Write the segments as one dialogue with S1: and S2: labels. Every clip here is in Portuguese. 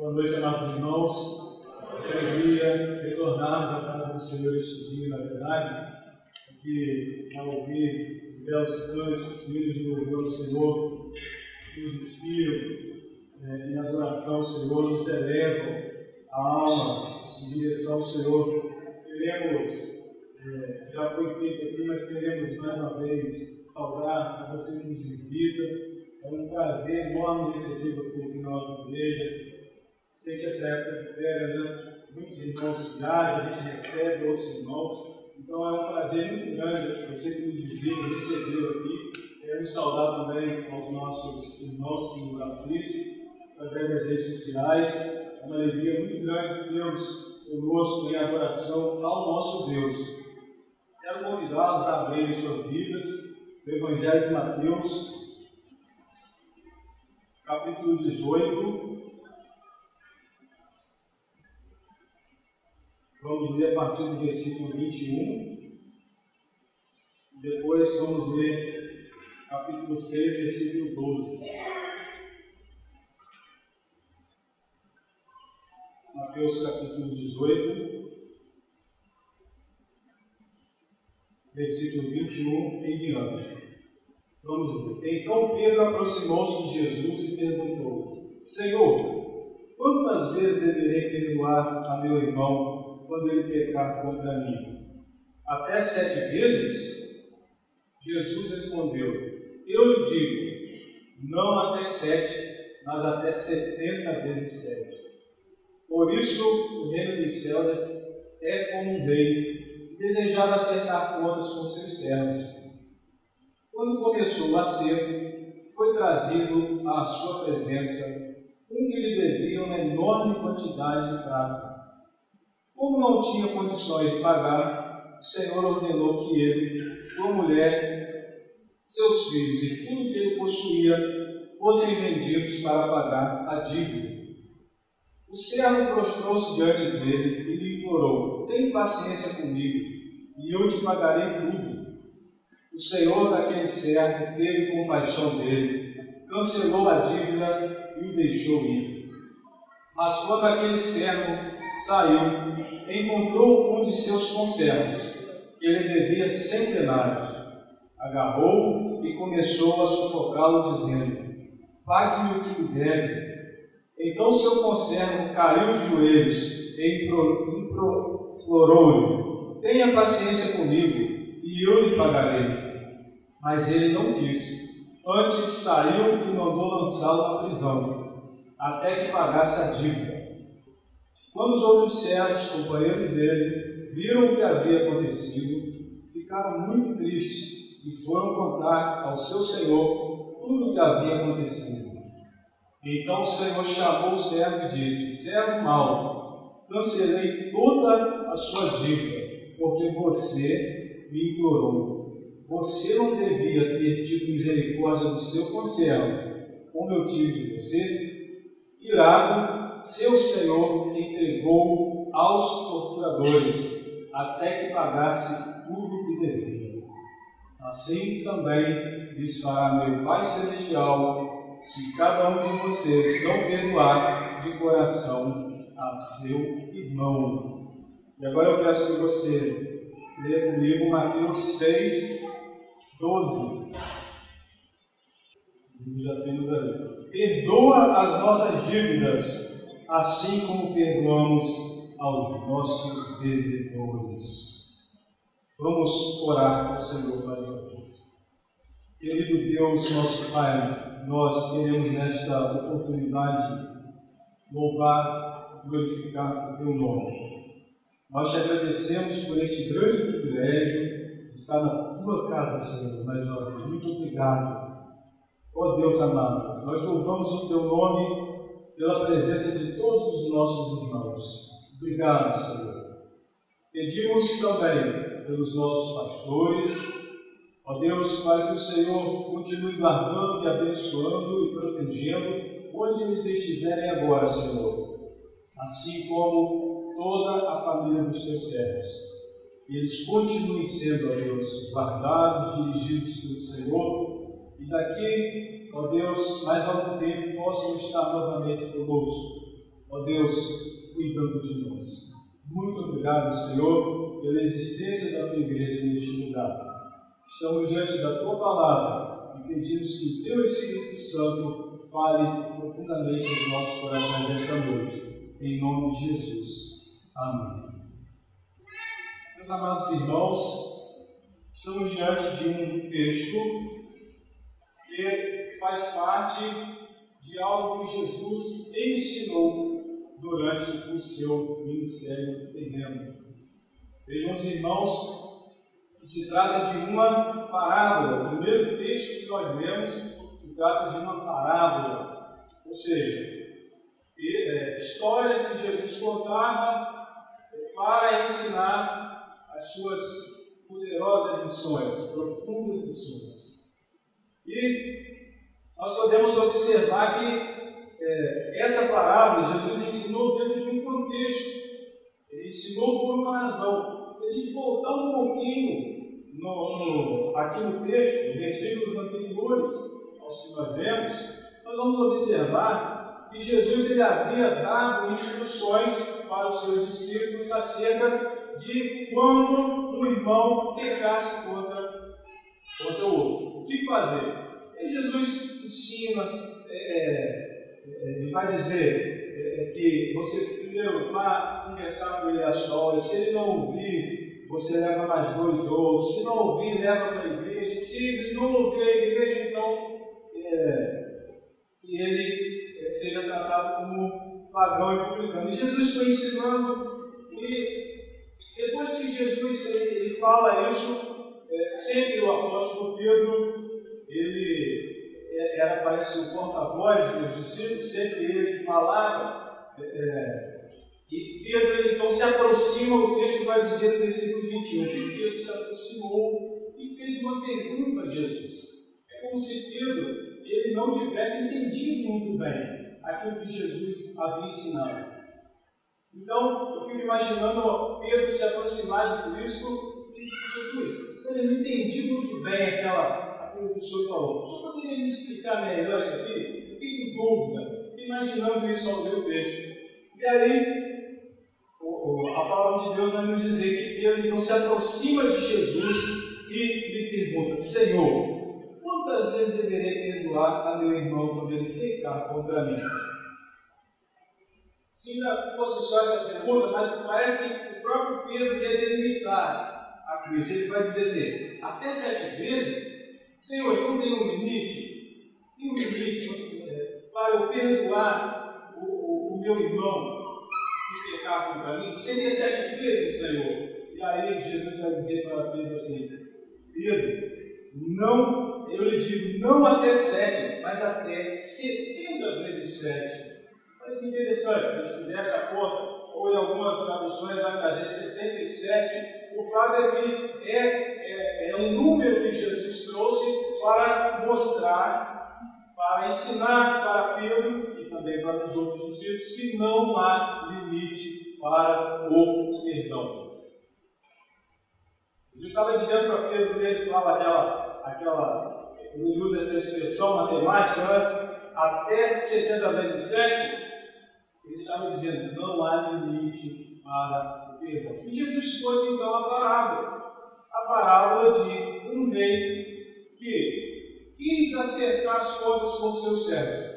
S1: Boa noite, amados irmãos. Alegria retornarmos à casa do Senhor este dia, na verdade, que ao ouvir esses belos cânticos, filhos de louvor do Senhor, nos inspiram é, em adoração ao Senhor, nos elevam a alma em direção ao Senhor. Queremos, é, já foi feito aqui, mas queremos mais uma vez saudar a você que nos visita. É um prazer enorme receber você aqui na nossa igreja. Sei que essa época de férias, né? muitos irmãos viajam, a gente recebe outros irmãos. Então é um prazer muito grande você que nos visita, recebeu aqui. Queremos saudar também aos nossos irmãos que nos assistem através das redes sociais. É uma alegria muito grande tê-los conosco em adoração ao nosso Deus. Quero convidá-los a abrirem suas Bíblias, o Evangelho de Mateus, capítulo 18. Vamos ler a partir do versículo 21. Depois vamos ler capítulo 6, versículo 12. Mateus capítulo 18, versículo 21 em diante. Vamos ver. Então Pedro aproximou-se de Jesus e perguntou: Senhor, quantas vezes deverei perdoar a meu irmão quando ele pecar contra mim? Até sete vezes? Jesus respondeu: Eu lhe digo, não até sete, mas até setenta vezes sete. Por isso, o reino dos céus é como um rei, desejava acertar contas com seus servos. Quando começou o acerto, foi trazido à sua presença um que lhe devia uma enorme quantidade de prata. Como não tinha condições de pagar, o Senhor ordenou que ele, sua mulher, seus filhos e tudo que ele possuía fossem vendidos para pagar a dívida. O servo prostrou-se diante dele e lhe implorou: Tem paciência comigo, e eu te pagarei tudo. O Senhor daquele servo teve compaixão dele, cancelou a dívida e o deixou ir. Mas quando aquele servo saiu, encontrou um de seus conservos, que ele devia cem denários. Agarrou e começou a sufocá-lo, dizendo: Pague-me o que me deve. Então seu conservo caiu de joelhos e implorou-lhe: Tenha paciência comigo, e eu lhe pagarei. Mas ele não quis. Antes saiu e mandou lançá-lo na prisão, até que pagasse a dívida. Quando os outros servos, companheiros dele, viram o que havia acontecido, ficaram muito tristes e foram contar ao seu senhor tudo o que havia acontecido. Então o Senhor chamou o servo e disse: Servo mau, cancelei toda a sua dívida, porque você me implorou. Você não devia ter tido misericórdia do seu conservo, como eu tive de você? Irado, seu senhor entregou aos torturadores até que pagasse tudo o que devia. Assim também lhes fará meu Pai Celestial, se cada um de vocês não perdoar de coração a seu irmão. E agora eu peço que você leia comigo Mateus 6, 12. Já temos ali. Perdoa as nossas dívidas assim como perdoamos aos nossos devedores. Vamos orar ao Senhor mais uma vez. Querido Deus, nosso Pai, nós queremos nesta oportunidade louvar, glorificar o Teu nome. Nós te agradecemos por este grande privilégio de estar na Tua casa, Senhor, mais uma vez. Muito obrigado. Ó oh, Deus amado, nós louvamos o Teu nome pela presença de todos os nossos irmãos. Obrigado, Senhor. Pedimos também pelos nossos pastores, ó Deus, para que o Senhor continue guardando e abençoando e protegendo onde eles estiverem agora, Senhor, assim como toda a família dos teus servos. Eles continuem sendo, ó Deus, guardados, dirigidos pelo Senhor, e daqui ó Deus, mais algum tempo possam estar novamente conosco. Ó Deus, cuidando de nós. Muito obrigado, Senhor, pela existência da tua igreja neste lugar. Estamos diante da tua palavra e pedimos que o teu Espírito Santo fale profundamente nos nossos corações esta noite. Em nome de Jesus. Amém. Meus amados irmãos, estamos diante de um texto faz parte de algo que Jesus ensinou durante o seu ministério terreno. Vejam os irmãos que se trata de uma parábola. O primeiro texto que nós lemos se trata de uma parábola, ou seja, é, histórias que Jesus contava para ensinar as suas poderosas lições, profundas lições. E nós podemos observar que é, essa parábola Jesus ensinou dentro de um contexto. Ele ensinou por uma razão. Se a gente voltar um pouquinho no, no, aqui no texto, versículos anteriores aos que nós vemos, nós vamos observar que Jesus ele havia dado instruções para os seus discípulos acerca de quando um irmão pecasse contra, contra o outro. O que fazer? E Jesus ensina, é, é, é ele vai dizer é, é, que você primeiro vá conversar com ele a sós, se ele não ouvir, você leva mais dois outros, se não ouvir, leva para a igreja, se ele não ouvir a igreja, então é, que ele seja tratado como pagão e publicano. E Jesus foi ensinando, e depois que Jesus ele fala isso, sempre o apóstolo Pedro ele é, era, parece, o porta-voz dos discípulos, sempre ele que falava. É, é, e Pedro então se aproxima, o texto vai dizer no versículo 21, que Pedro se aproximou e fez uma pergunta a Jesus. É como se Pedro ele não tivesse entendido muito bem aquilo que Jesus havia ensinado. Então, eu fico imaginando Pedro se aproximar de Cristo e Jesus, eu não entendi muito bem aquela o senhor falou. O senhor poderia me explicar melhor isso aqui? Eu fico em dúvida, imaginando isso ao ler o texto. E aí, a palavra de Deus vai nos dizer que Pedro então se aproxima de Jesus e lhe pergunta: Senhor, quantas vezes deverei perdoar a meu irmão quando ele pecar contra mim? Se ainda fosse só essa pergunta, mas parece que o próprio Pedro quer delimitar a Cristo. Ele vai dizer assim: até sete vezes Senhor, então tem um limite, tem um limite é, para eu perdoar o, o, o, meu irmão que pecar contra mim? Seria sete vezes, Senhor. E aí Jesus vai dizer para Pedro assim: Pedro, não, eu lhe digo, não até sete, mas até setenta vezes sete. Olha que interessante, se a gente fizer essa conta, ou em algumas traduções vai trazer 77, o fato é que é um número que Jesus trouxe para mostrar, para ensinar para Pedro e também para os outros discípulos que não há limite para o perdão. Jesus estava dizendo para Pedro, quando ele fala aquela, aquela, ele usa essa expressão matemática, né? até 70 vezes 7, ele estava dizendo, não há limite para o perdão. E Jesus foi então a parábola a parábola de um rei que quis acertar as contas com seus servos.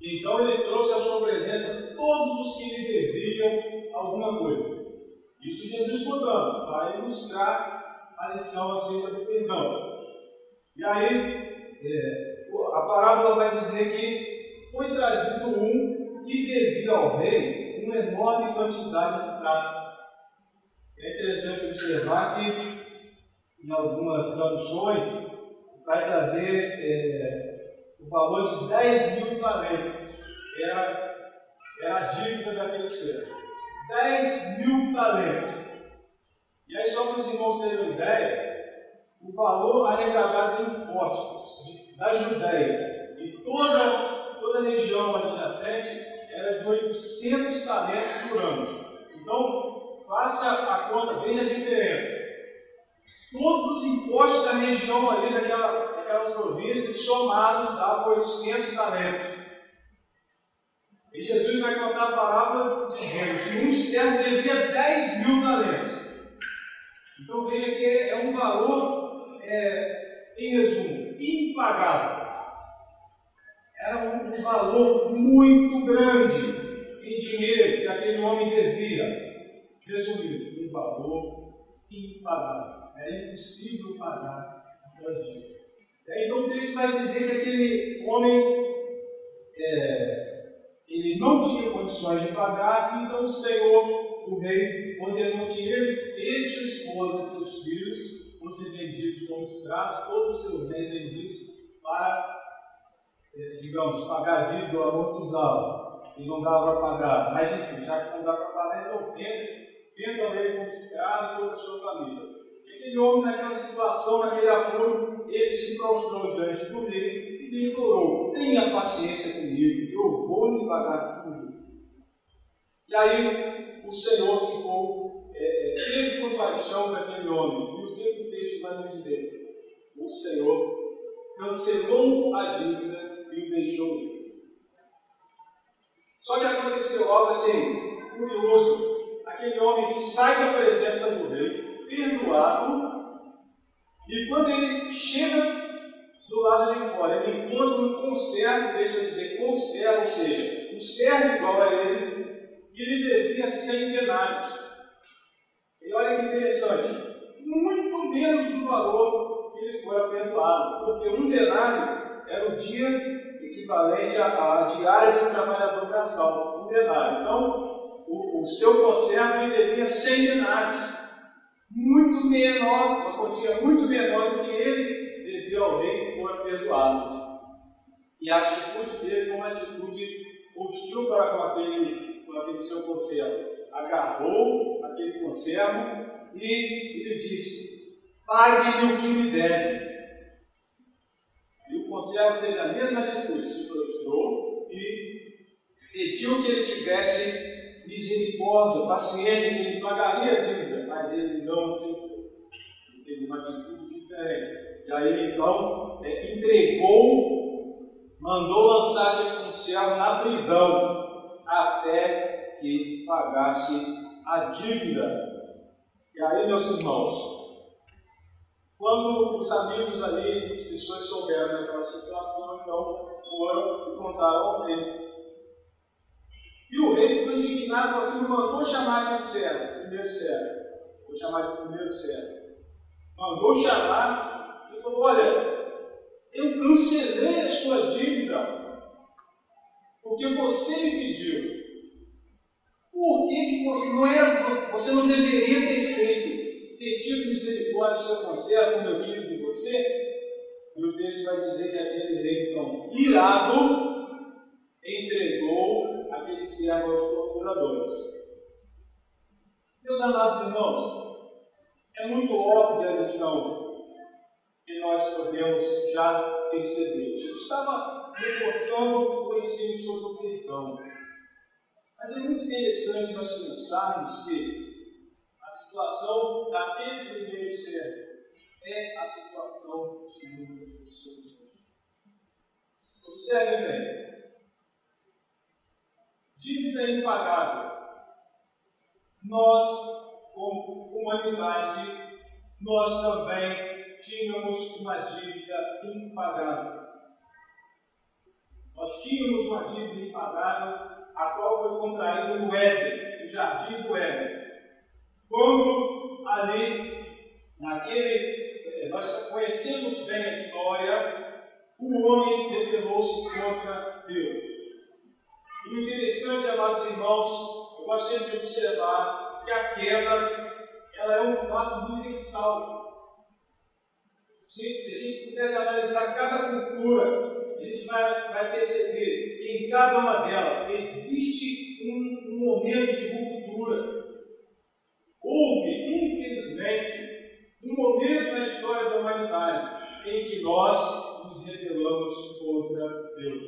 S1: Então ele trouxe à sua presença todos os que lhe deviam alguma coisa. Isso Jesus contando, para ilustrar a lição acerca do perdão. E aí, é, a parábola vai dizer que foi trazido um que devia ao rei uma enorme quantidade de prata é interessante observar que, em algumas traduções, vai trazer é, o valor de 10 mil talentos. Era, era a dívida daquele ser. 10 mil talentos. E aí, só para os irmãos terem uma ideia, o valor arrecadado em impostos da Judéia e toda, toda a região adjacente era de 800 talentos por ano. Então, Faça a conta, veja a diferença. Todos os impostos da região ali, daquela, daquelas províncias, somados, davam 800 talentos. E Jesus vai contar a parábola dizendo que um servo devia 10 mil talentos. Então veja que é um valor, é, em resumo, impagável. Era um, um valor muito grande em dinheiro que aquele homem devia. Resumindo, um valor impagável. Era impossível pagar aquela dívida. Então o texto vai dizer que aquele homem é, ele não tinha condições de pagar, então o Senhor, o rei, ordenou que ele, ele sua esposa e seus filhos fossem vendidos como escravos, todos os seus bens vendidos para, é, digamos, pagar a dívida ou amortizá-la. E não dava para pagar. Mas enfim, já que não dá para vendam ele como escravo e toda a sua família. Aquele homem, naquela situação, naquele apuro, ele se prostrou diante do rei e implorou: tenha paciência comigo, eu vou lhe pagar tudo. E aí o Senhor ficou, é, é teve compaixão daquele homem. E o que o texto vai nos dizer? O Senhor cancelou a dívida e o deixou ir. Só que aconteceu algo assim, curioso. Aquele homem sai da presença do rei, perdoado, e quando ele chega do lado de fora. Ele encontra um conservo, deixa eu dizer, conservo, ou seja, um servo igual a ele, e ele devia 100 denários. E olha que interessante, muito menos do valor que ele foi perdoado, porque um denário era o dia equivalente à, à diária de um trabalhador braçal, um denário. Então, o, o seu conservo devia 100 denários, muito menor, uma quantia muito menor do que ele devia ao rei foi perdoado. E a atitude dele foi uma atitude hostil para com aquele, com aquele seu conservo. Agarrou aquele conservo e ele disse: Pague-me o que me deve. E o conservo teve a mesma atitude, se prostrou e pediu que ele tivesse misericórdia, paciência, que ele pagaria a dívida, mas ele não. Ele teve uma atitude diferente. E aí então é, entregou, mandou lançar aquele conservo na prisão até que pagasse a dívida. E aí, meus irmãos, quando os amigos ali, as pessoas souberam daquela situação, então foram e contaram ao rei. E o rei ficou indignado com aquilo, mandou chamar de um servo, primeiro servo. Vou chamar de primeiro servo. Mandou chamar ele falou: Olha, eu cancelei a sua dívida porque você me pediu. Por que, que você não era, você não deveria ter feito, ter tido misericórdia do seu conselho, como eu tive de você? E o texto vai dizer que aquele rei, então, irado, aquele servo aos torturadores. Meus amados irmãos, é muito óbvia a lição que nós podemos já perceber. Jesus estava reforçando o ensino sobre o perdão. Mas é muito interessante nós pensarmos que a situação daquele primeiro servo é a situação de muitas pessoas Observe bem. Dívida impagável. Nós, como humanidade, nós também tínhamos uma dívida impagável. Nós tínhamos uma dívida impagável, a qual foi contraída no Éden, no jardim do Éden. Quando ali, naquele, eh, nós conhecemos bem a história, o homem rebelou-se contra Deus. E o interessante, amados irmãos, eu gosto sempre de observar que a queda ela é um fato universal. Se, se a gente pudesse analisar cada cultura, a gente vai, vai perceber que em cada uma delas existe um, um momento de ruptura. Houve, infelizmente, um momento na história da humanidade em que nós nos rebelamos contra Deus.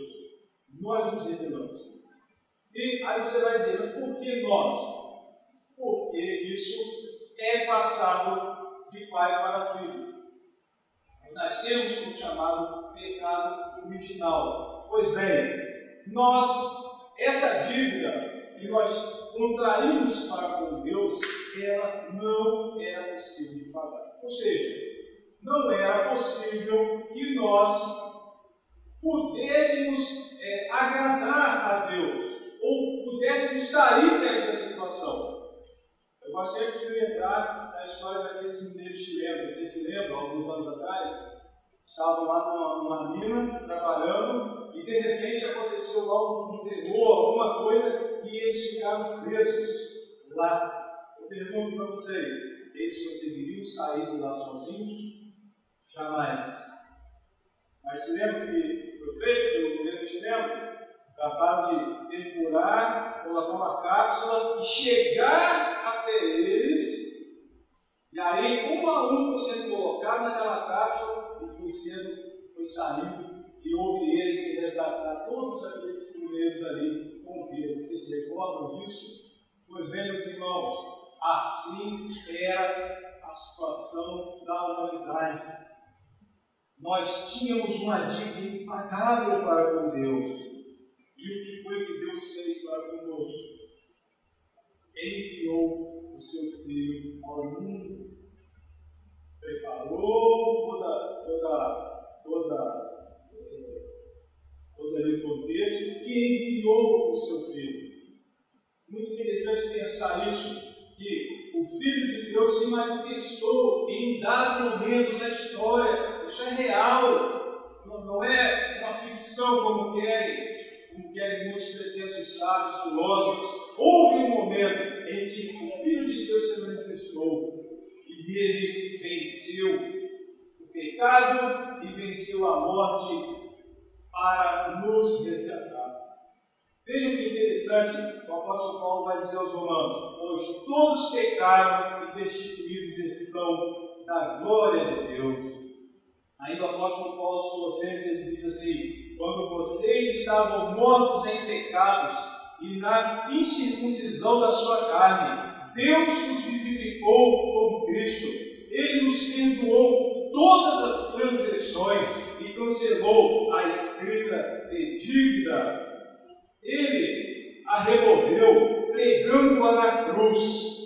S1: Nós nos rebelamos. E aí você vai dizer, mas por que nós? Porque isso é passado de pai para filho nascemos com o chamado pecado original. Pois bem, nós essa dívida que nós contraímos para com Deus, ela não era possível de pagar. Ou seja, não era possível que nós pudéssemos é, agradar a Deus, ou pudéssemos sair desta situação. Eu sempre de lembrar da história daqueles mineiros chilenos. Vocês se lembram, alguns anos atrás? Estavam lá numa, numa mina, trabalhando, e de repente aconteceu lá um terror, alguma coisa, e eles ficaram presos lá. Eu pergunto para vocês: eles conseguiriam sair de lá sozinhos? Jamais. Mas se lembra que foi feito pelo governo chileno? Trataram de perfurar, colocar uma cápsula e chegar até eles. E aí, um a um foi sendo colocado naquela cápsula e foi sendo, foi saindo. E houve êxito de resgatar todos aqueles primeiros ali com vida. Vocês se recordam disso? Pois bem, meus irmãos, assim era a situação da humanidade nós tínhamos uma dívida impagável para com Deus. E o que foi que Deus fez para conosco? Enviou o seu Filho ao mundo, preparou toda, toda, toda, eh, todo aquele contexto e enviou o seu Filho. Muito interessante pensar isso, que o Filho de Deus se manifestou em dado momento da história isso é real, não, não é uma ficção como querem, como querem muitos pretensos sábios, filósofos. Houve um momento em que o Filho de Deus se manifestou e ele venceu o pecado e venceu a morte para nos resgatar. Vejam que interessante, o apóstolo Paulo vai dizer aos romanos: Pois todos pecaram e destituídos estão da glória de Deus. Aí o apóstolo Paulo aos Colossenses ele diz assim: quando vocês estavam mortos em pecados e na incircuncisão da sua carne, Deus os vivificou com Cristo. Ele nos perdoou todas as transgressões e cancelou a escrita de dívida. Ele a removeu, pregando-a na cruz.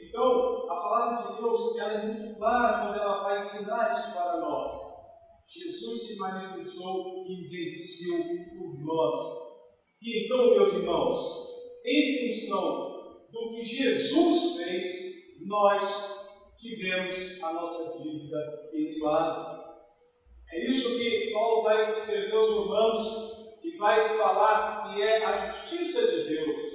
S1: Então, a palavra de Deus ela é muito clara quando ela vai ensinar isso para nós. Jesus se manifestou e venceu por nós. E então, meus irmãos, em função do que Jesus fez, nós tivemos a nossa dívida perdoada. É isso que Paulo vai escrever aos Romanos e vai falar que é a justiça de Deus.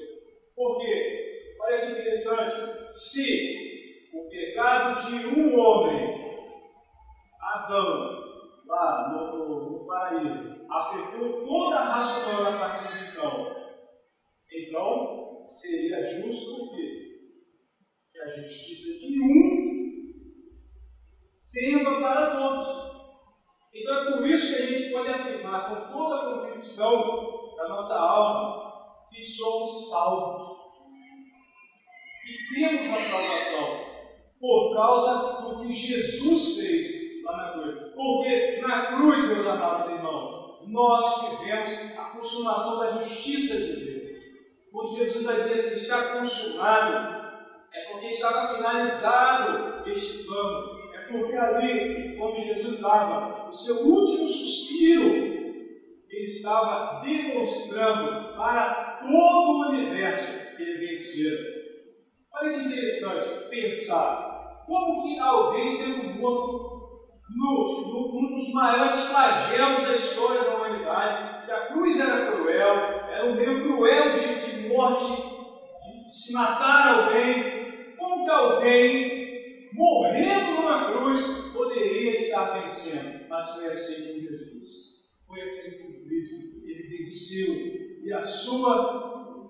S1: Por quê? Olha que interessante. Se o pecado de um homem, Adão, lá no, no, no paraíso, afetou toda a raça a partir de então, então seria justo que, que a justiça de um sirva para todos. Então é por isso que a gente pode afirmar com toda a convicção da nossa alma que somos salvos. E temos a salvação por causa do que Jesus fez lá na cruz. Porque na cruz, meus amados irmãos, nós tivemos a consumação da justiça de Deus. Quando Jesus vai dizer assim, está consumado, é porque estava finalizado este plano. É porque ali, quando Jesus dava o seu último suspiro, ele estava demonstrando para todo o universo que ele vencera. Olha que interessante pensar como que alguém sendo morto no, no, num dos maiores flagelos da história da humanidade, que a cruz era cruel, era um meio cruel de, de morte, de, de se matar alguém, como que alguém morrendo numa cruz poderia estar vencendo? Mas foi assim com Jesus, foi assim com Cristo, ele venceu. E a sua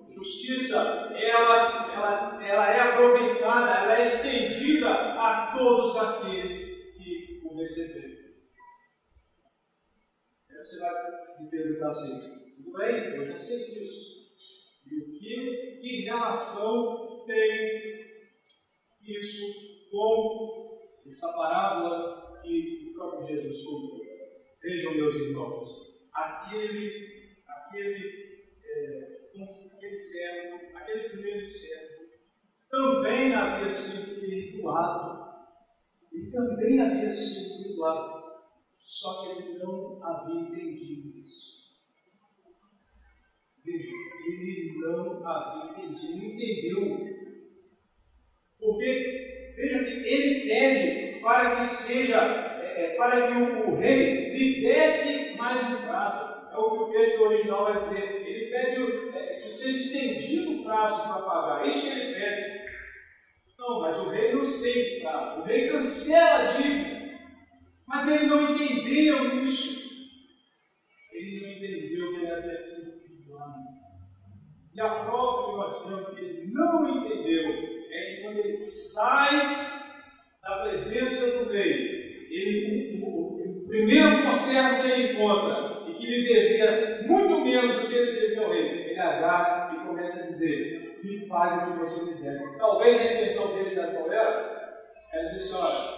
S1: Justiça, ela, ela, ela é aproveitada, ela é estendida a todos aqueles receberam. Aí você vai me perguntar assim, tudo bem, eu já sei disso. E o que, que relação tem isso com essa parábola que o próprio Jesus contou? Vejam, meus irmãos, aquele aquele, é, aquele servo, aquele primeiro servo, também havia sido perdoado. Ele também havia sido perdoado. Só que ele não havia entendido isso. Veja, ele não havia entendido, não entendeu. Porque, veja que ele pede para que seja, é, é, para que o, o rei lhe desse mais um prazo. É o que o texto original vai dizer. Ele pede é, que seja estendido o prazo para pagar. Isso que ele pede. Não, mas o rei não estende prazo. O rei cancela a dívida. Mas ele não entendeu isso. Ele não entendeu que ele havia sido e a prova que nós temos que ele não entendeu é que quando ele sai da presença do rei, ele, o, o, o primeiro conservo que ele encontra, e que lhe devia muito menos do que ele devia ao rei, ele agarra e começa a dizer: me pague o que você me deve. Talvez a intenção dele, sabe qual era? Era dizer assim: olha,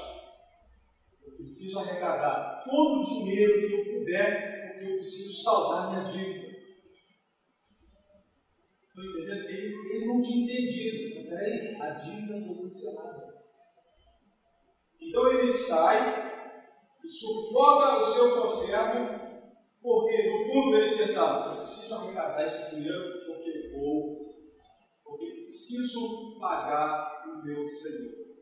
S1: eu preciso arrecadar todo o dinheiro que eu puder, porque eu preciso saldar minha dívida. Estou entendendo? Ele, ele não tinha entendido. Peraí, a dívida foi cancelada. Então ele sai e sufoca o seu conservo, porque no fundo ele pensava: preciso arrecadar esse dinheiro porque preciso pagar o meu Senhor.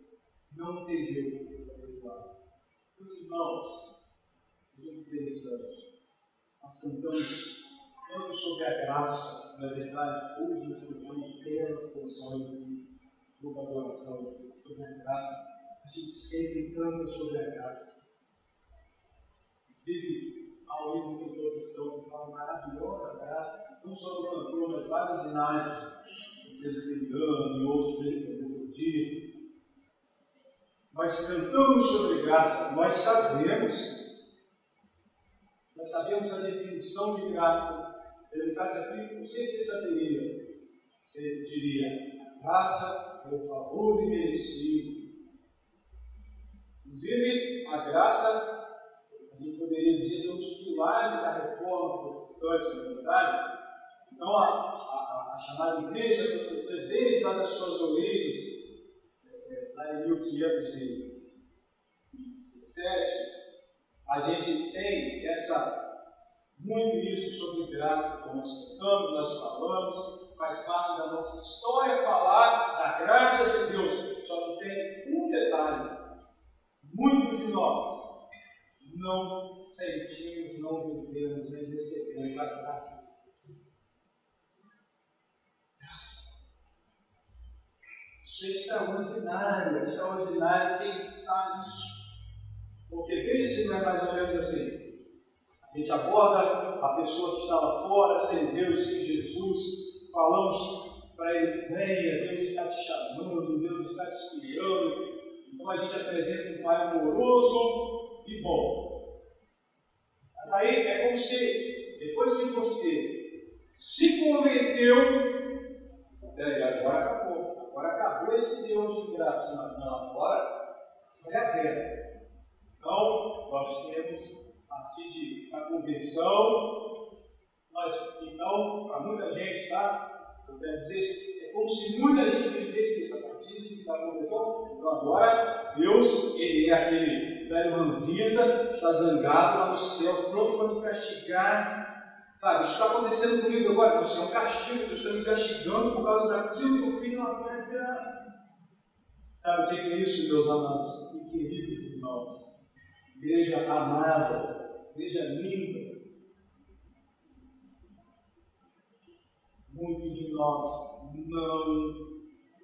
S1: Não entendeu o perdoado. Meus irmãos, muito interessante. Nós cantamos tanto sobre a graça, na verdade, hoje nós cantamos belas canções aqui no adoração sobre a graça. A gente sempre canta sobre a graça. Inclusive, há um livro do cantor cristão que fala maravilhosa graça, não só do cantor, mas vários inários, presbiteriano e outros budistas. Nós cantamos sobre graça, nós sabemos, nós sabemos a definição de graça perguntasse aqui, não sei se você saberia. Você diria, graça é o favor imerecido. Inclusive, a graça, a gente poderia dizer, é um dos pilares da reforma protestante, na verdade. Então, a, a, chamada igreja protestante, desde lá das suas origens, é, lá em 1517, a gente tem essa muito isso sobre graça, como nós cantamos, nós falamos, faz parte da nossa história falar da graça de Deus. Só que tem um detalhe: muitos de nós não sentimos, não vivemos, nem recebemos a graça de Deus. Isso é extraordinário, é extraordinário pensar nisso. Porque veja se não é mais ou menos assim. A gente aborda a pessoa que está lá fora, sem Deus, sem Jesus, falamos para ele: venha, Deus está te chamando, Deus está te espiando. Então a gente apresenta um Pai amoroso e bom. Mas aí é como se, depois que você se converteu, peraí, agora acabou. Agora acabou esse Deus de graça. Não, agora vai haver. Então, nós temos partir de, da conversão. Nós, então, para muita gente, tá? Eu quero dizer, é como se muita gente vivesse isso a partir da conversão. Então, agora, Deus, Ele é aquele velho ranziza, está zangado lá no céu, pronto para me castigar. Sabe, isso está acontecendo comigo agora, isso é um castigo, Deus está me castigando por causa daquilo que eu fiz na terra. Sabe o que é isso, meus amados e queridos irmãos? Igreja amada, igreja linda. Muitos de nós não,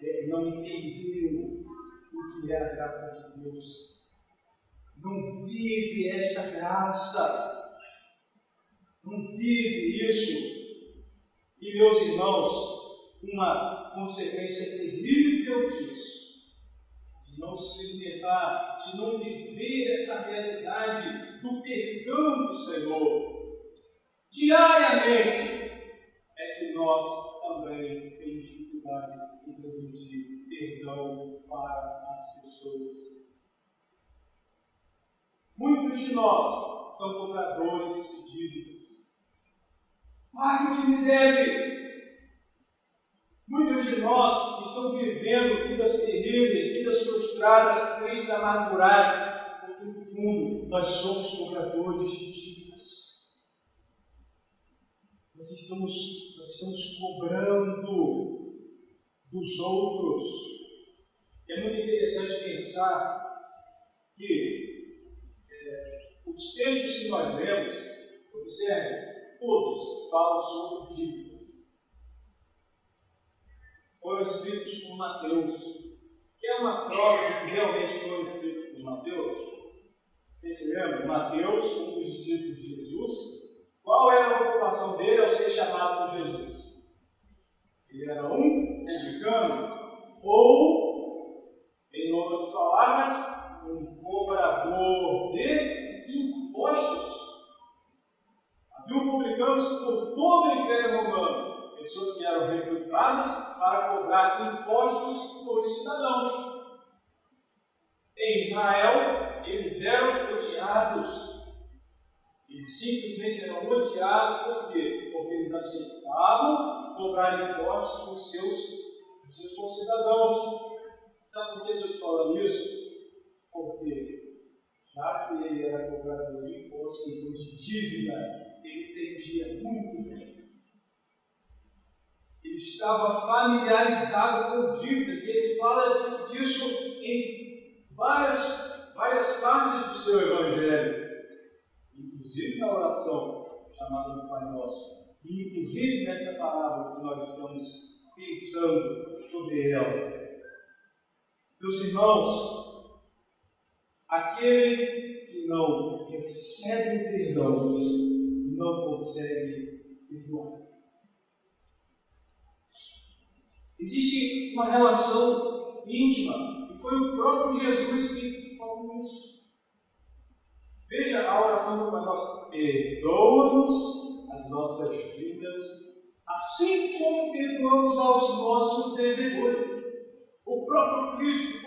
S1: é, não entenderam o que é a graça de Deus. Não vive esta graça. Não vive isso. E, meus irmãos, uma consequência terrível disso de não experimentar, de não viver essa realidade do perdão do Senhor diariamente, é que nós também temos dificuldade em transmitir perdão para as pessoas. Muitos de nós são cobradores de dívidas. Pague o que me deve. Muitos de nós estão vivendo vidas terríveis, vidas frustradas, tristes, amarguradas, porque no fundo nós somos cobradores de dívidas. Nós estamos, nós estamos cobrando dos outros. É muito interessante pensar que é, os textos que nós lemos, observe, todos falam sobre dívidas. Foram escritos por Mateus. Quer uma prova de que realmente foram escritos por Mateus? Vocês se lembram? Mateus, um dos discípulos de Jesus, qual era a ocupação dele ao ser chamado por Jesus? Ele era um publicano ou, em outras palavras, um cobrador de impostos. Havia publicanos por todo o Império Romano, pessoas que eram recrutadas para cobrar impostos dos cidadãos. Em Israel, eles eram odiados eles simplesmente eram odiados por quê? Porque eles aceitavam cobrar impostos dos seus, dos seus concidadãos. Sabe por que Deus fala isso? Porque, já que ele era cobrador de impostos, então de dívida, entendia muito bem. Ele estava familiarizado com dívidas, e ele fala disso em várias, várias partes do seu evangelho inclusive na oração chamada do Pai Nosso, e inclusive nesta palavra que nós estamos pensando sobre ela. Meus irmãos, aquele que não recebe o perdão não consegue perdoar. Existe uma relação íntima, e foi o próprio Jesus que falou isso. Veja a oração do Pai Nosso. Perdoa-nos as nossas vidas, assim como perdoamos aos nossos devedores. O próprio Cristo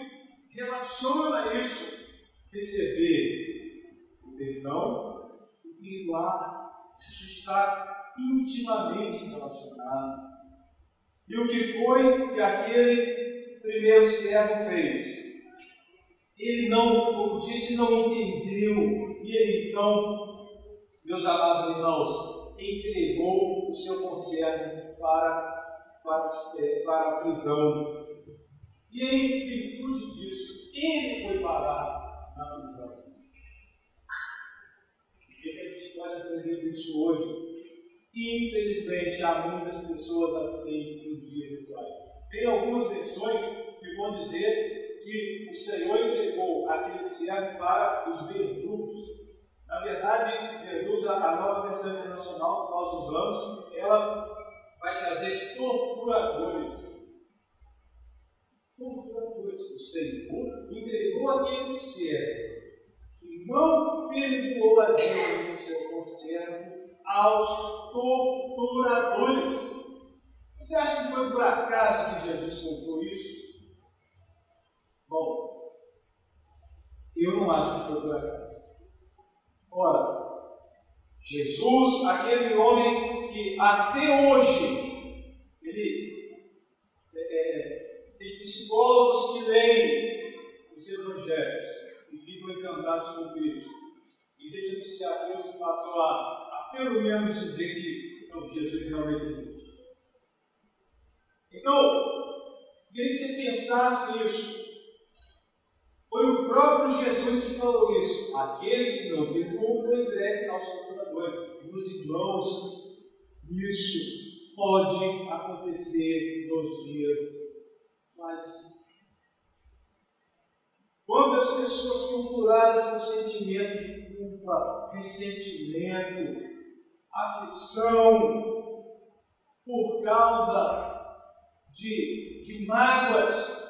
S1: relaciona isso. Receber o perdão e perdoar. Isso está intimamente relacionado. E o que foi que aquele primeiro servo fez? Ele não, como disse, não entendeu e ele então, meus amados irmãos, entregou o seu conservo para, para, é, para a prisão. E em virtude disso, ele foi parar na prisão. O que a aprender disso hoje? Infelizmente, há muitas pessoas assim nos dias atuais. Tem algumas versões que vão dizer que o Senhor entregou aquele servo para os verdugos na verdade, Jesus, a nova versão internacional que nós usamos, ela vai trazer torturadores. Torturadores. O Senhor entregou aquele ser que não perdoou a Deus no seu conservo aos torturadores. Você acha que foi por acaso que Jesus contou isso? Bom, eu não acho que foi por acaso. Ora, Jesus, aquele homem que até hoje ele é, é, tem psicólogos que leem os evangelhos e ficam encantados com Cristo e deixam de ser ateus e passam a, a pelo menos dizer que não, Jesus realmente existe. Então, queria que você pensasse isso. Foi o próprio Jesus que falou isso. Aquele que não perdoou foi entregue aos torturadores. Meus irmãos, isso pode acontecer nos dias mais. Quando as pessoas torturadas com sentimento de culpa, ressentimento, aflição, por causa de, de mágoas,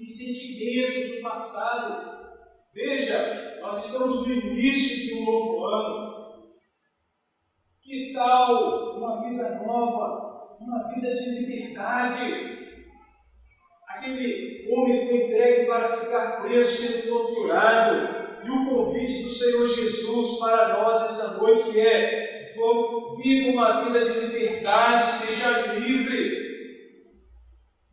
S1: e sentimentos do passado. Veja, nós estamos no início de um novo ano. Que tal uma vida nova, uma vida de liberdade? Aquele homem foi entregue para ficar preso, sendo torturado. E o convite do Senhor Jesus para nós esta noite é: viva uma vida de liberdade, seja livre.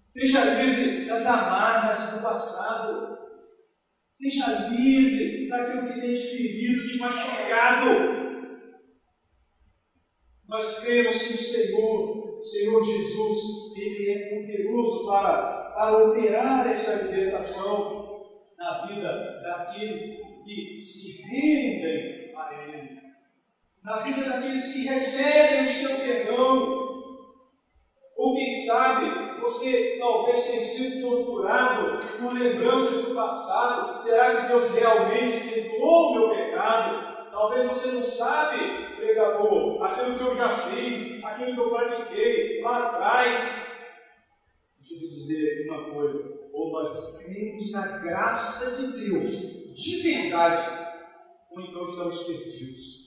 S1: Seja livre das amarras do passado. Seja livre daquilo que tem te ferido, te machucado. Nós cremos que o Senhor, o Senhor Jesus, Ele é poderoso para, para operar esta libertação na vida daqueles que se rendem a Ele, na vida daqueles que recebem o seu perdão. Ou quem sabe você talvez tenha sido torturado por lembranças do passado. Será que Deus realmente perdoou o meu pecado? Talvez você não sabe pregador, aquilo que eu já fiz, aquilo que eu pratiquei lá atrás. Te dizer uma coisa: ou nós cremos na graça de Deus, de verdade, ou então estamos perdidos.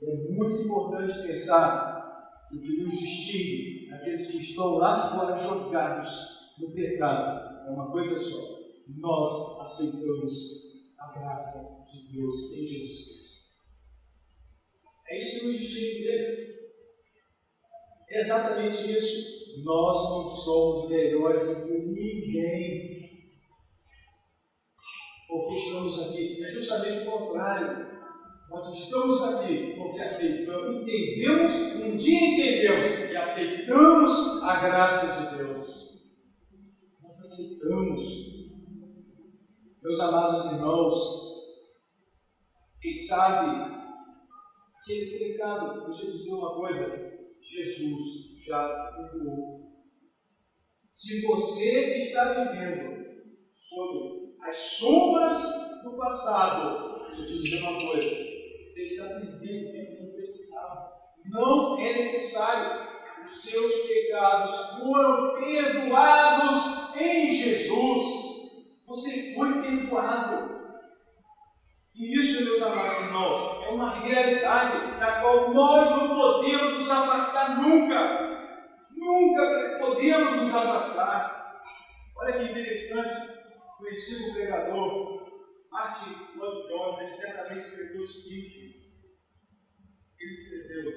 S1: É muito importante pensar que o que nos distingue daqueles que estão lá fora jogados no pecado é uma coisa só: nós aceitamos a graça de Deus em Jesus Cristo. É isso que nos distingue deles. Exatamente isso. Nós não somos melhores do que ninguém. Porque estamos aqui. É justamente o contrário. Nós estamos aqui porque aceitamos, entendemos, um dia entendemos e aceitamos a graça de Deus. Nós aceitamos. Meus amados irmãos, quem sabe Aquele pecado, deixa eu dizer uma coisa: Jesus já perdoou. Se você está vivendo sob as sombras do passado, deixa eu te dizer uma coisa: você está vivendo o que precisava. Não é necessário. Os seus pecados foram perdoados em Jesus. Você foi perdoado. E isso, meus amados irmãos, é uma realidade da qual nós não podemos nos afastar nunca. Nunca podemos nos afastar. Olha que interessante, conhecido pregador Martin Lloyd Jones, ele certamente escreveu o seguinte: ele escreveu,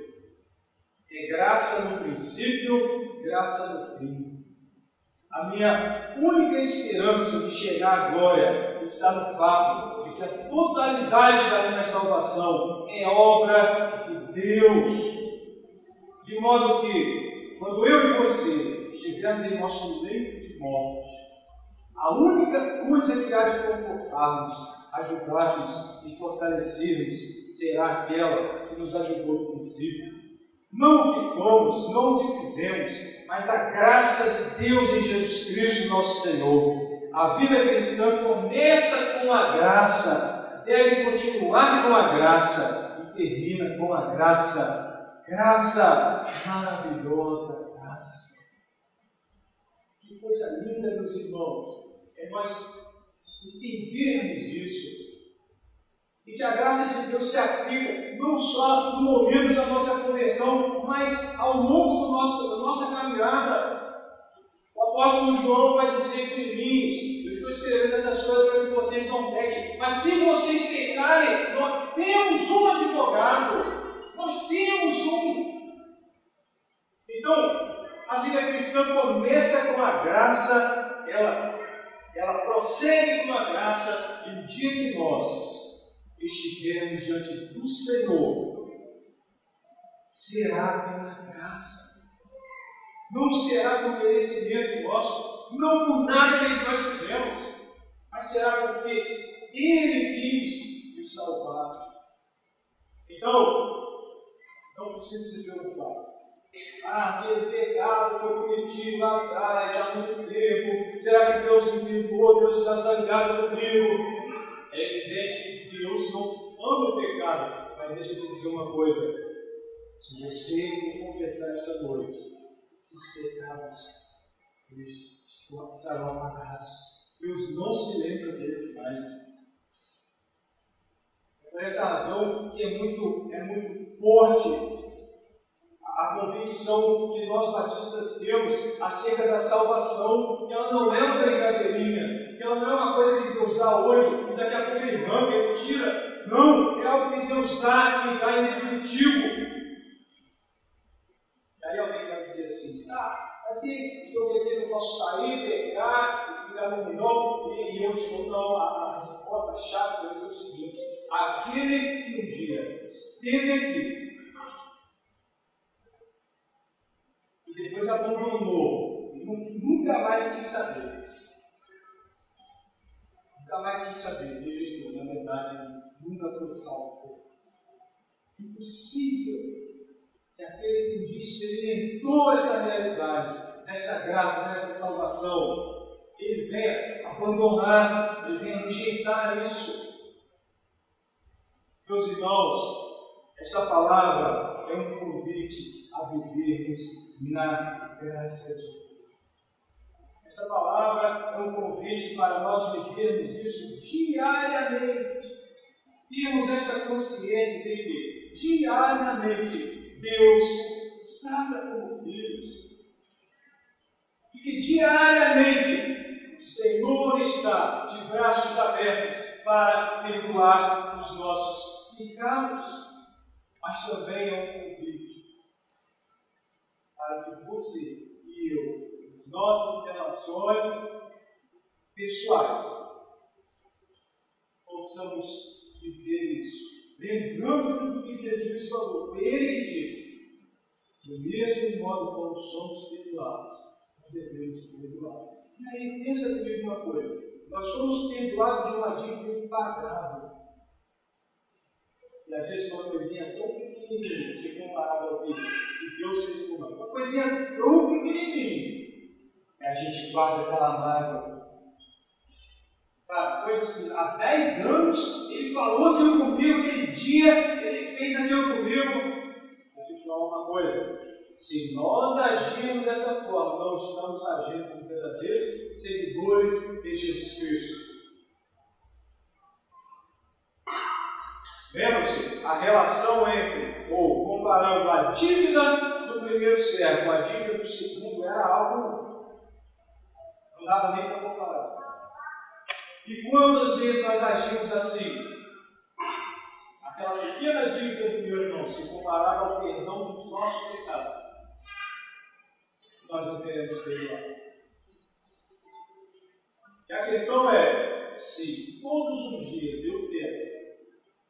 S1: é graça no princípio, graça no fim. A minha única esperança de chegar à glória está no fato que a totalidade da minha salvação é obra de Deus. De modo que, quando eu e você estivermos em nosso leito de morte, a única coisa que há de confortar-nos, ajudar-nos e fortalecer-nos será aquela que nos ajudou no princípio. Não o que fomos, não o que fizemos, mas a graça de Deus em Jesus Cristo, nosso Senhor a vida cristã começa com a graça, deve continuar com a graça e termina com a graça. Graça maravilhosa, graça. Que coisa linda, meus irmãos, é nós entendermos isso. E que a graça de Deus se aplica não só no momento da nossa conversão, mas ao longo do nosso, da nossa caminhada apóstolo João vai dizer, filhinhos, eu estou escrevendo essas coisas para que vocês não peguem, mas se vocês pecarem, nós temos um advogado, nós temos um. Então, a vida cristã começa com a graça, ela, ela prossegue com a graça, e o dia que nós estivermos diante do Senhor, será pela graça não será por merecimento nosso, não por nada que nós fizemos, mas será porque Ele quis nos salvar. Então, não precisa se preocupar. Ah, aquele pecado que eu cometi lá atrás, há muito tempo, será que Deus me perdoou? Deus está zangado comigo? É evidente que Deus não ama o pecado, mas deixa eu te dizer uma coisa: se você confessar esta noite, esses pecados eles estarão apagados. Deus não se lembra deles mais. É por essa razão que é muito, é muito forte a convicção que nós batistas temos acerca da salvação, que ela não é uma brincadeirinha, que ela não é uma coisa que Deus dá hoje e daqui a pouco ele arranca, ele tira. Não, é algo que Deus dá e dá em definitivo. Assim, tá, assim, então quer dizer que eu posso sair, pegar e ficar no milhão? E, e eu digo, não, a, a resposta chave para isso é o seguinte, aquele que um dia esteve aqui e depois abandonou, e nunca mais quis saber. Nunca mais quis saber, rejeitou, na verdade, nunca foi salvo. Impossível que aquele que um dia experimentou essa realidade, esta graça, nesta salvação, ele venha abandonar, ele venha rejeitar isso. Meus irmãos, esta palavra é um convite a vivermos na graça de Deus. Esta palavra é um convite para nós vivermos isso diariamente. Termos esta consciência de que diariamente Deus nos trata como filhos. De que diariamente o Senhor está de braços abertos para perdoar os nossos pecados, mas também é um convite para que você e eu, nossas relações pessoais, possamos viver isso. Lembrando do que Jesus falou, foi Ele que disse: do mesmo modo como somos perdoados, devemos perdoar. E aí, pensa comigo uma coisa: nós somos perdoados de uma dívida impagável. E às vezes uma coisinha tão pequenininha, se comparada ao que Deus fez por nós, uma coisinha tão pequenininha, a gente guarda aquela mágoa. Sabe, coisa assim, há 10 anos ele falou aquilo comigo, aquele dia ele fez aquilo comigo, Deixa eu te uma coisa. Se nós agirmos dessa forma, não estamos agindo como verdadeiros seguidores de Jesus Cristo. Lembra-se, a relação entre, ou comparando a dívida do primeiro século com a dívida do segundo, era algo. Não dava nem para comparar. E quantas vezes nós agimos assim? aquela pequena dívida do meu irmão se comparar ao perdão dos nossos pecados, nós não teremos perdoar. E a questão é: se todos os dias eu peco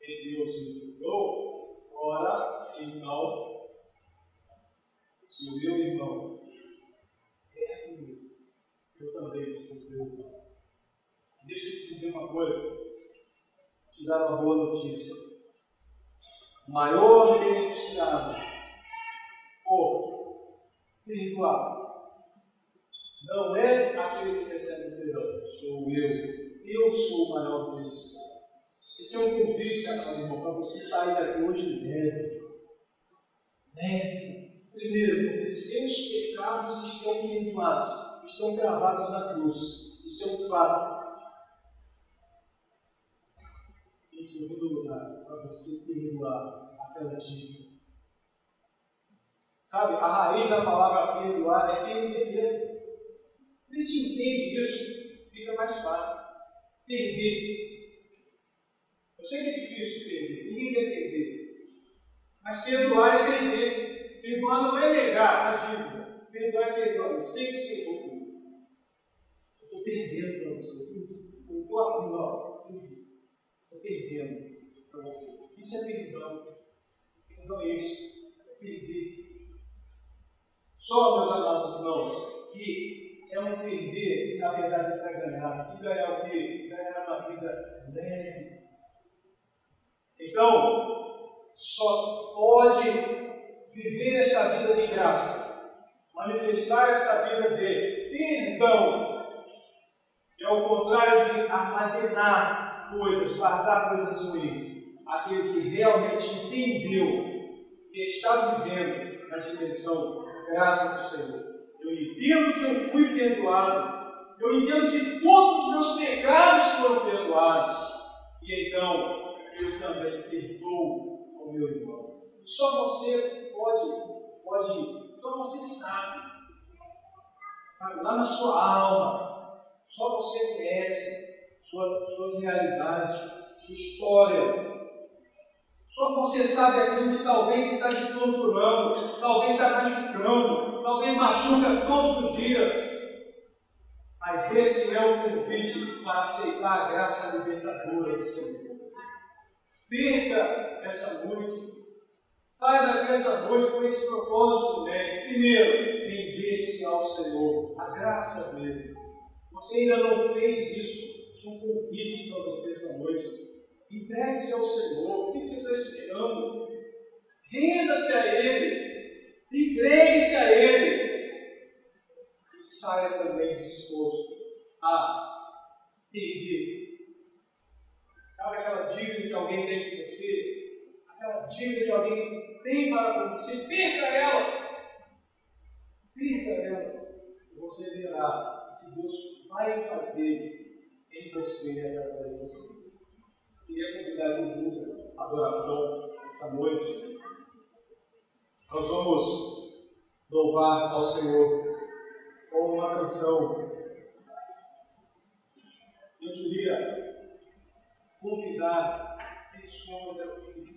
S1: e Deus me perdoou, ora, então, se o meu irmão é comigo, eu também preciso perdoar. Deixa eu te dizer uma coisa, te dar uma boa notícia maior beneficiado por perdoar não é aquele que recebe o perdão, sou eu. Eu sou o maior beneficiado. Esse é um convite, meu irmão, para você sair daqui hoje leve. Leve. Primeiro, porque seus pecados estão perdoados, estão gravados na cruz. Isso é um fato. Em segundo lugar, para você perdoar aquela dívida. Sabe, a raiz da palavra perdoar é perder mesmo. A gente entende isso, fica mais fácil. Perder. Eu sei que é difícil perder, ninguém quer perder. Mas perdoar é perder. Perdoar não é negar a dívida. Perdoar é perdoar. Eu sei que errou. Eu estou perdendo para você. Eu estou abrindo, ó perdendo para você. Isso é perdão. Perdão é isso. É perder. Só, meus amados irmãos, que é um perder que na verdade é para ganhar. E ganhar o quê? Ganhar uma vida leve. Então, só pode viver esta vida de graça, manifestar essa vida de perdão, é o contrário de armazenar coisas, guardar coisas ruins. Aquele que realmente entendeu e está vivendo na dimensão graça do Senhor. Eu entendo que eu fui perdoado. Eu entendo que todos os meus pecados foram perdoados. E então eu também perdoo o meu irmão. Só você pode, pode, só você sabe. Sabe, lá na sua alma, só você conhece sua, suas realidades, sua história. Só você sabe aquilo que talvez está te torturando, talvez está machucando, talvez machuca todos os dias. Mas esse é o convite para aceitar a graça libertadora do Senhor. Perca essa noite. Saia daqui essa noite com esse propósito médio. Primeiro, render-se ao Senhor, a graça dele. Você ainda não fez isso. Um convite para você essa noite. Entregue-se ao Senhor. O que você está esperando? Renda-se a Ele. Entregue-se a Ele. E saia também disposto a perder. Sabe aquela dívida que alguém tem com você? Aquela dívida que alguém tem para com você? Perca ela. Perca ela. Você verá que Deus vai fazer em você e através de você. Queria convidar todo mundo à adoração essa noite. Nós vamos louvar ao Senhor com uma canção. Eu queria convidar pessoas a vir.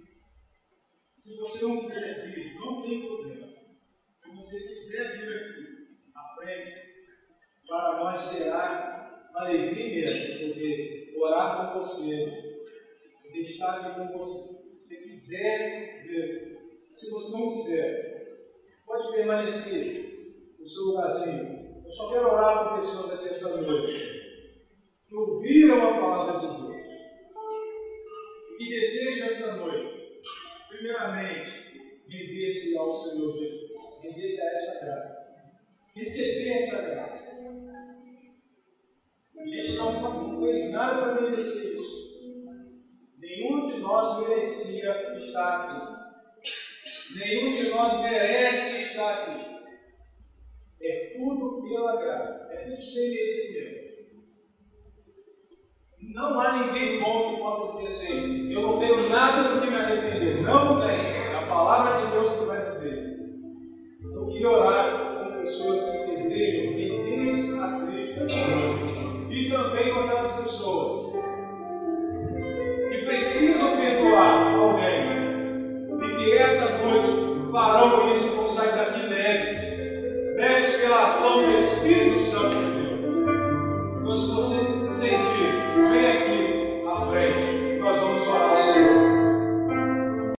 S1: Se você não quiser vir, não tem problema. Se você quiser vir aqui à frente, para nós será uma alegria imensa poder orar com você, estar aqui com você. Se quiser ver, se você não quiser, pode permanecer no seu lugarzinho. Eu só quero orar com pessoas aqui esta noite que ouviram a palavra de Deus e que desejam esta noite, primeiramente, render-se ao Senhor Jesus, render-se a esta graça, receber esta graça. A gente não fez nada para merecer isso. Nenhum de nós merecia estar aqui. Nenhum de nós merece estar aqui. É tudo pela graça. É tudo sem merecimento. Não há ninguém bom que possa dizer assim: eu não tenho nada do que me arrepender. Não tem. É a palavra de Deus que vai dizer. Eu queria orar com pessoas que desejam render-se a Cristo também com aquelas pessoas que precisam perdoar alguém e que essa noite farão isso e vão sair daqui leves leves pela ação do Espírito Santo de Deus. Então, se você sentir, vem aqui à frente, nós vamos orar ao Senhor.